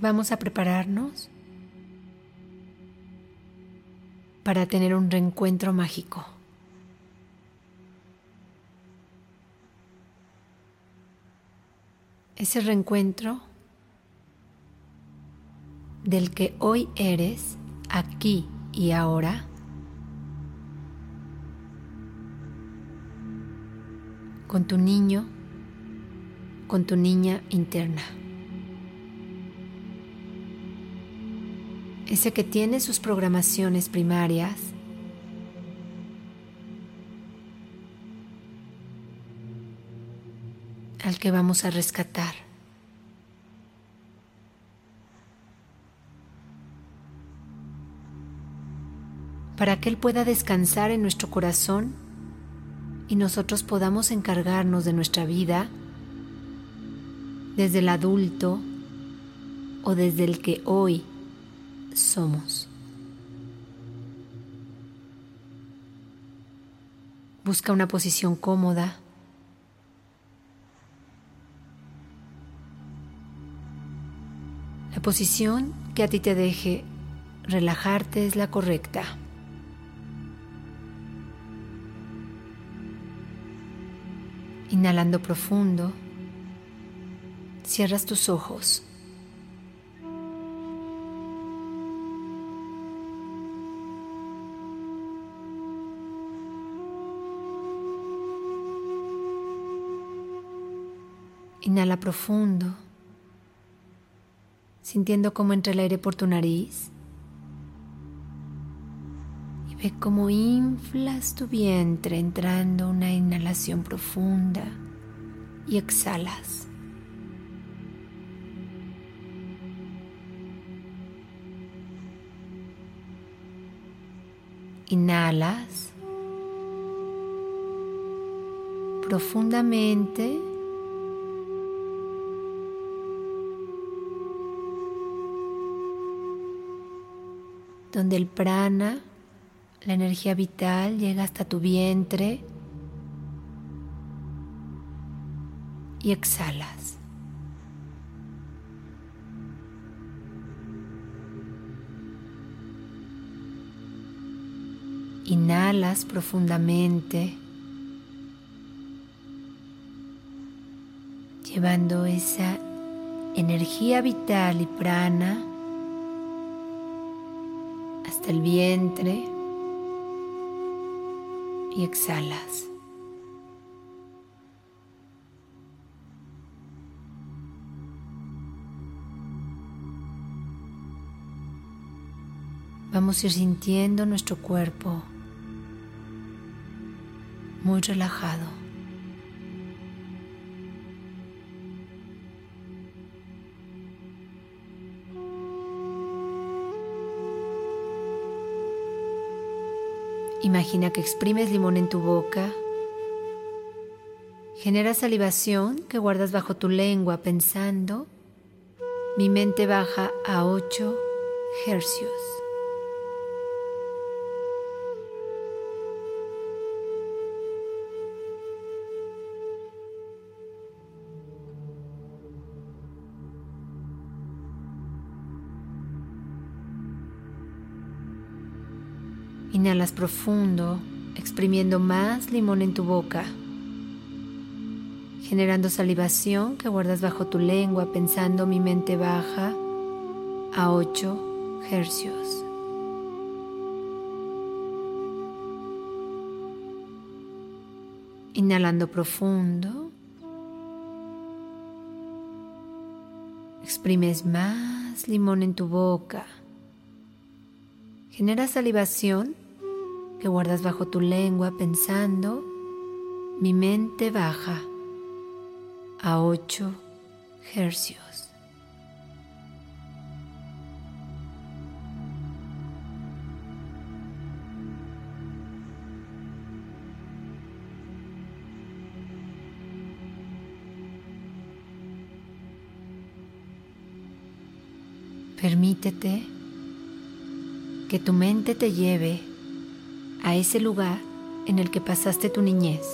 Vamos a prepararnos para tener un reencuentro mágico. Ese reencuentro del que hoy eres, aquí y ahora, con tu niño, con tu niña interna. Ese que tiene sus programaciones primarias al que vamos a rescatar. Para que Él pueda descansar en nuestro corazón y nosotros podamos encargarnos de nuestra vida desde el adulto o desde el que hoy somos. Busca una posición cómoda. La posición que a ti te deje relajarte es la correcta. Inhalando profundo, cierras tus ojos. Inhala profundo, sintiendo cómo entra el aire por tu nariz. Y ve cómo inflas tu vientre entrando una inhalación profunda y exhalas. Inhalas profundamente donde el prana, la energía vital, llega hasta tu vientre y exhalas. Inhalas profundamente, llevando esa energía vital y prana el vientre y exhalas. Vamos a ir sintiendo nuestro cuerpo muy relajado. Imagina que exprimes limón en tu boca. Genera salivación que guardas bajo tu lengua pensando. Mi mente baja a 8 hercios. Inhalas profundo, exprimiendo más limón en tu boca, generando salivación que guardas bajo tu lengua pensando mi mente baja a 8 hercios. Inhalando profundo, exprimes más limón en tu boca, genera salivación que guardas bajo tu lengua pensando, mi mente baja a 8 hercios. Permítete que tu mente te lleve a ese lugar en el que pasaste tu niñez.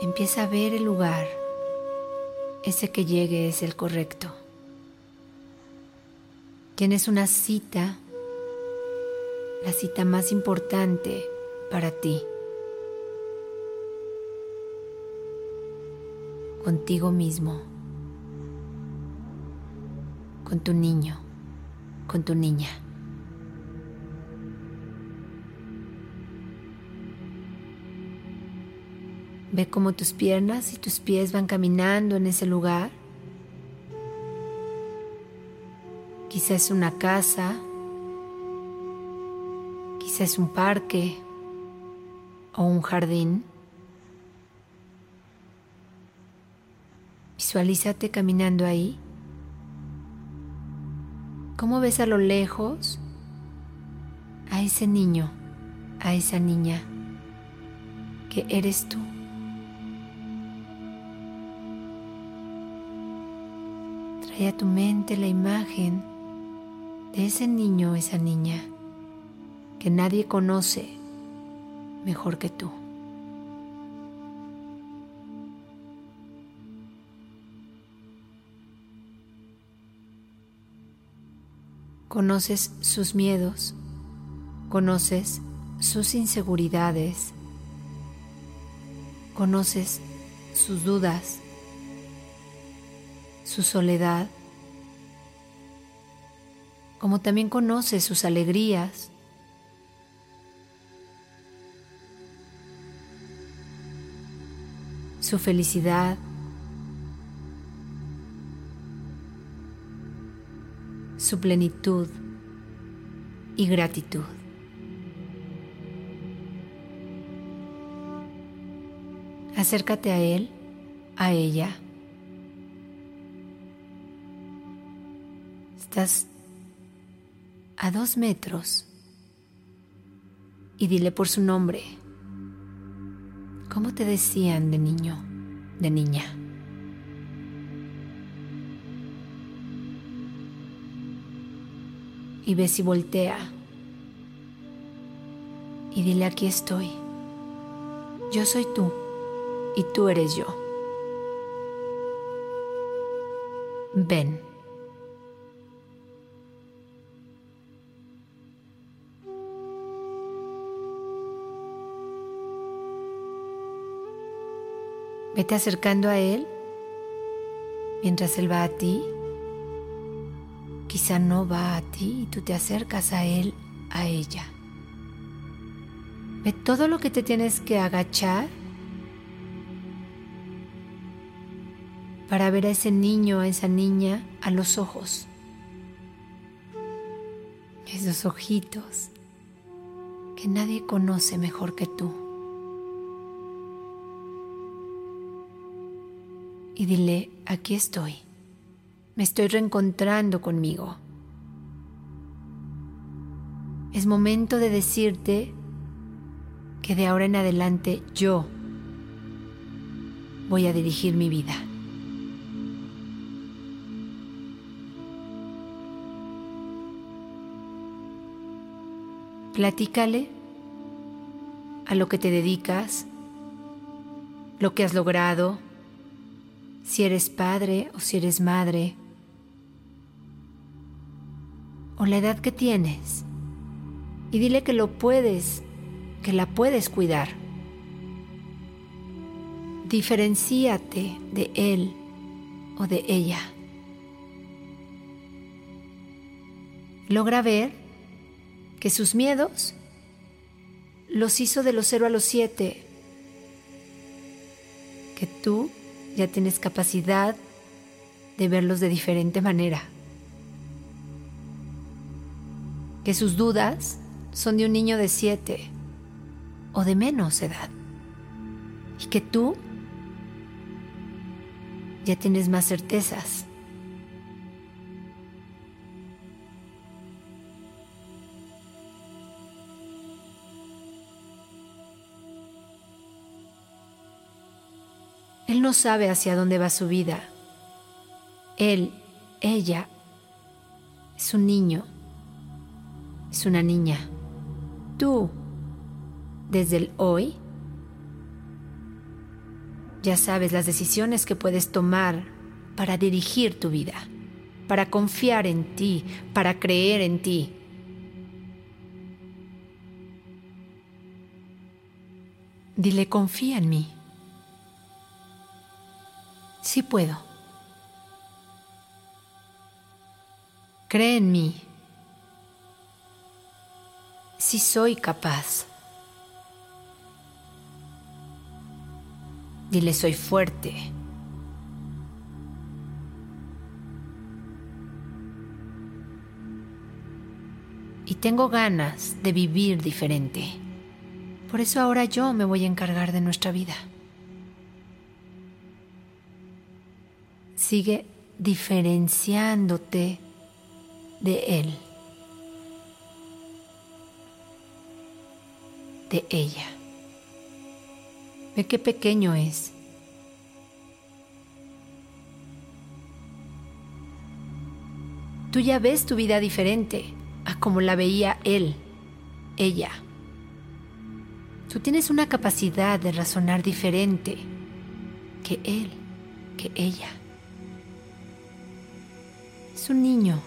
Empieza a ver el lugar, ese que llegue es el correcto. Tienes una cita, la cita más importante para ti. Contigo mismo, con tu niño, con tu niña. Ve cómo tus piernas y tus pies van caminando en ese lugar. Quizás es una casa, quizás es un parque o un jardín. Visualízate caminando ahí. ¿Cómo ves a lo lejos a ese niño, a esa niña que eres tú? Trae a tu mente la imagen de ese niño esa niña que nadie conoce mejor que tú. Conoces sus miedos, conoces sus inseguridades, conoces sus dudas, su soledad, como también conoce sus alegrías, su felicidad, su plenitud y gratitud. Acércate a él, a ella. Estás a dos metros y dile por su nombre. ¿Cómo te decían de niño, de niña? Y ve si voltea y dile aquí estoy. Yo soy tú y tú eres yo. Ven. Vete acercando a Él mientras Él va a ti. Quizá no va a ti y tú te acercas a Él, a ella. Ve todo lo que te tienes que agachar para ver a ese niño, a esa niña, a los ojos. Esos ojitos que nadie conoce mejor que tú. y dile, aquí estoy, me estoy reencontrando conmigo. Es momento de decirte que de ahora en adelante yo voy a dirigir mi vida. Platícale a lo que te dedicas, lo que has logrado, si eres padre o si eres madre, la edad que tienes, y dile que lo puedes, que la puedes cuidar. Diferencíate de él o de ella. Logra ver que sus miedos los hizo de los cero a los siete, que tú ya tienes capacidad de verlos de diferente manera. Que sus dudas son de un niño de siete o de menos edad. Y que tú ya tienes más certezas. Él no sabe hacia dónde va su vida. Él, ella, es un niño, es una niña. Tú, desde el hoy, ya sabes las decisiones que puedes tomar para dirigir tu vida, para confiar en ti, para creer en ti. Dile, confía en mí. Sí puedo. Cree en mí. Sí soy capaz. Dile, soy fuerte. Y tengo ganas de vivir diferente. Por eso ahora yo me voy a encargar de nuestra vida. Sigue diferenciándote de él, de ella. Ve qué pequeño es. Tú ya ves tu vida diferente a como la veía él, ella. Tú tienes una capacidad de razonar diferente que él, que ella. Es un niño,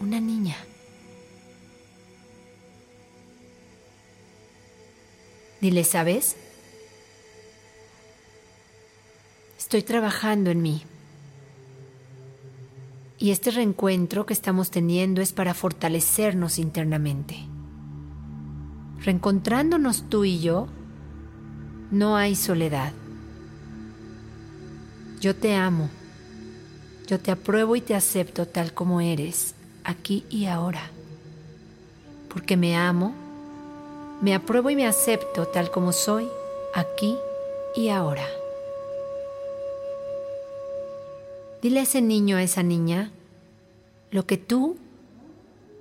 una niña. Dile, ¿sabes? Estoy trabajando en mí. Y este reencuentro que estamos teniendo es para fortalecernos internamente. Reencontrándonos tú y yo, no hay soledad. Yo te amo. Yo te apruebo y te acepto tal como eres, aquí y ahora. Porque me amo, me apruebo y me acepto tal como soy, aquí y ahora. Dile a ese niño, a esa niña, lo que tú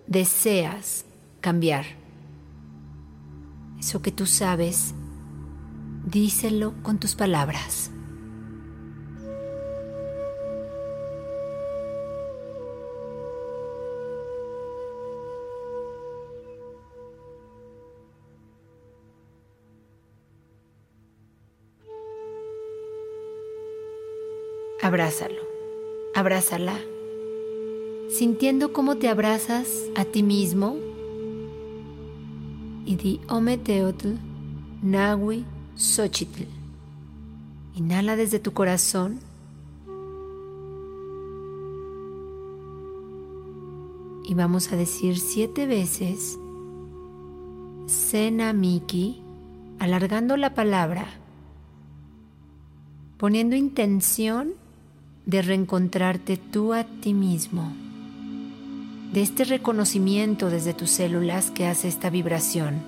deseas cambiar. Eso que tú sabes, díselo con tus palabras. Abrázalo abrázala, sintiendo cómo te abrazas a ti mismo y di Ometeotl Nahui Xochitl. Inhala desde tu corazón. Y vamos a decir siete veces Senamiki, alargando la palabra, poniendo intención de reencontrarte tú a ti mismo, de este reconocimiento desde tus células que hace esta vibración.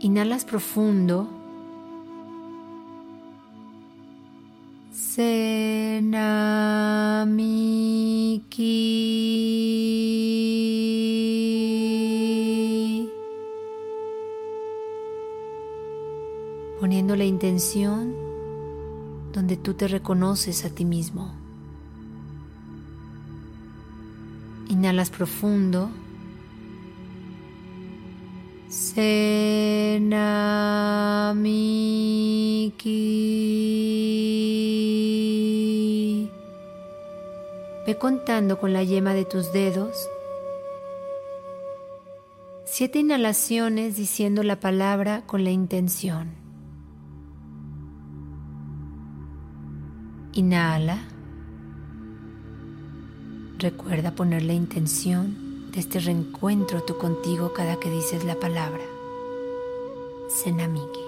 Inhalas profundo. Senamiki. Poniendo la intención donde tú te reconoces a ti mismo. Inhalas profundo. Senamiki. Ve contando con la yema de tus dedos siete inhalaciones diciendo la palabra con la intención. Inhala. Recuerda poner la intención de este reencuentro tú contigo cada que dices la palabra. Senamiki.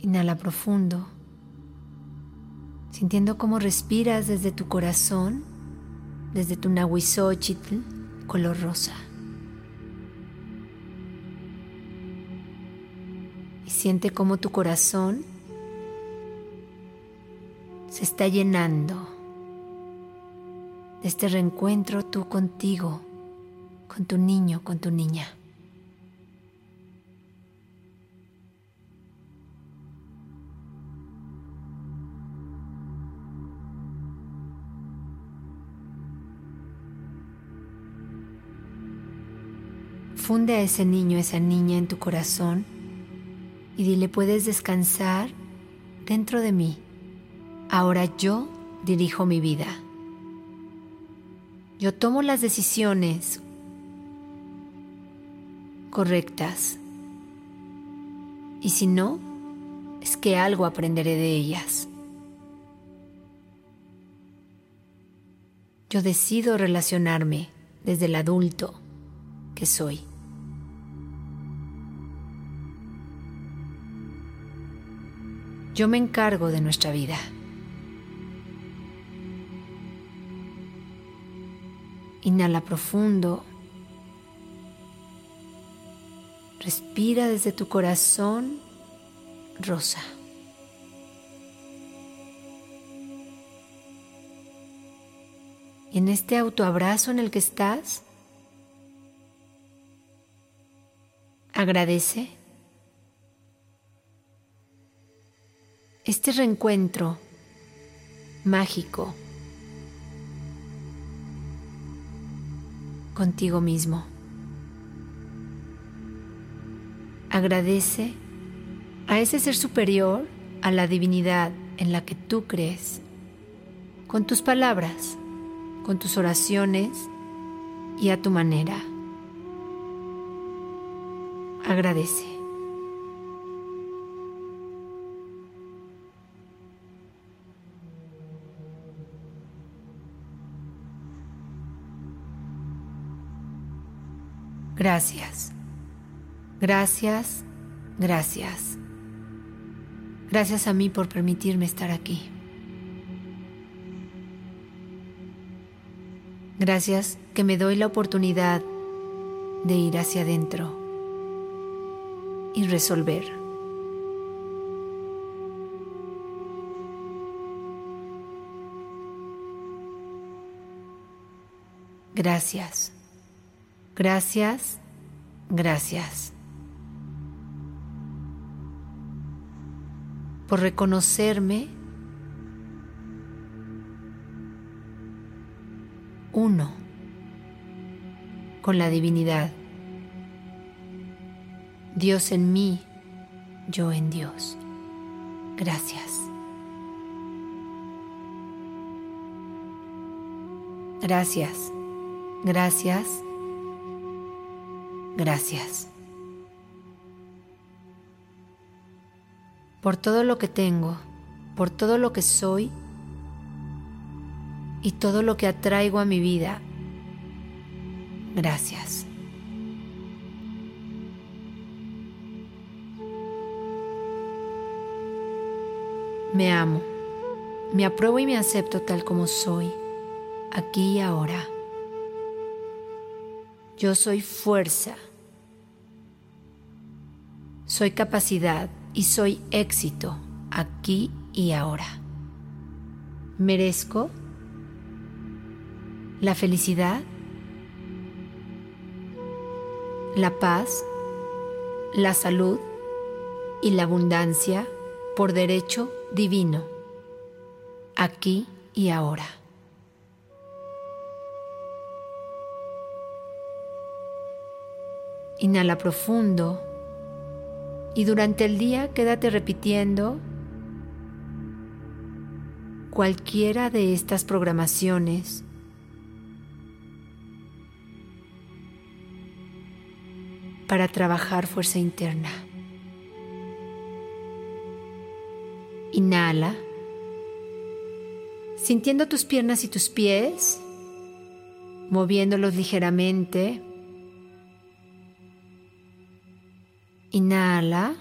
Inhala profundo, sintiendo cómo respiras desde tu corazón desde tu Nahuizóchitl color rosa. Y siente cómo tu corazón se está llenando de este reencuentro tú contigo, con tu niño, con tu niña. Funde a ese niño, esa niña en tu corazón y dile, puedes descansar dentro de mí. Ahora yo dirijo mi vida. Yo tomo las decisiones correctas. Y si no, es que algo aprenderé de ellas. Yo decido relacionarme desde el adulto que soy. Yo me encargo de nuestra vida. Inhala profundo. Respira desde tu corazón rosa. Y en este autoabrazo en el que estás, agradece este reencuentro mágico contigo mismo. Agradece a ese ser superior, a la divinidad en la que tú crees, con tus palabras, con tus oraciones y a tu manera. Agradece. Gracias. Gracias. Gracias. Gracias a mí por permitirme estar aquí. Gracias que me doy la oportunidad de ir hacia adentro y resolver. Gracias. Gracias, gracias. Por reconocerme uno con la divinidad. Dios en mí, yo en Dios. Gracias. Gracias, gracias, Gracias. Por todo lo que tengo, por todo lo que soy y todo lo que atraigo a mi vida. Gracias. Me amo, me apruebo y me acepto tal como soy, aquí y ahora. Yo soy fuerza. Soy capacidad y soy éxito aquí y ahora. Merezco la felicidad, la paz, la salud y la abundancia por derecho divino, aquí y ahora. Inhala profundo y durante el día quédate repitiendo cualquiera de estas programaciones. para trabajar fuerza interna. Inhala, sintiendo tus piernas y tus pies, moviéndolos ligeramente Inhala,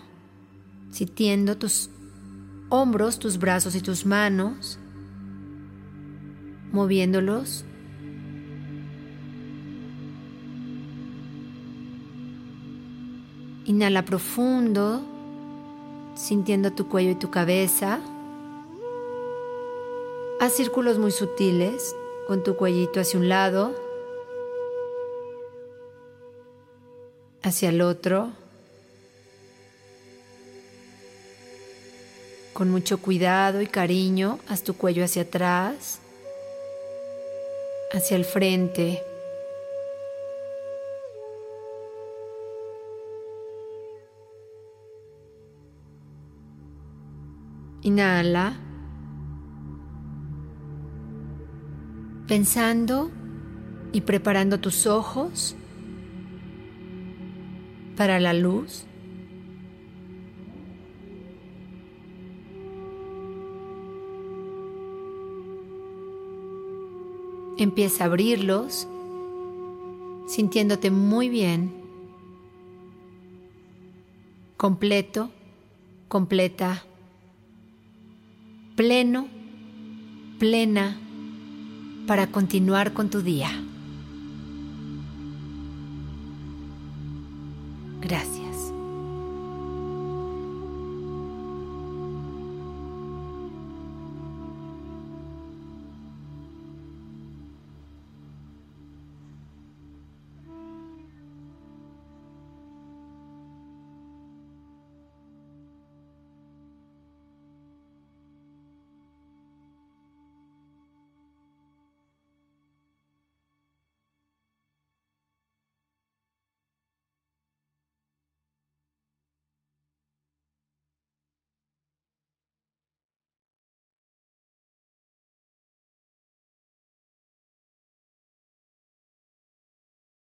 sintiendo tus hombros, tus brazos y tus manos, moviéndolos. Inhala profundo, sintiendo tu cuello y tu cabeza. Haz círculos muy sutiles con tu cuellito hacia un lado, hacia el otro. Con mucho cuidado y cariño, haz tu cuello hacia atrás, hacia el frente. Inhala. Pensando y preparando tus ojos para la luz. Empieza a abrirlos, sintiéndote muy bien, completo, completa, pleno, plena, para continuar con tu día.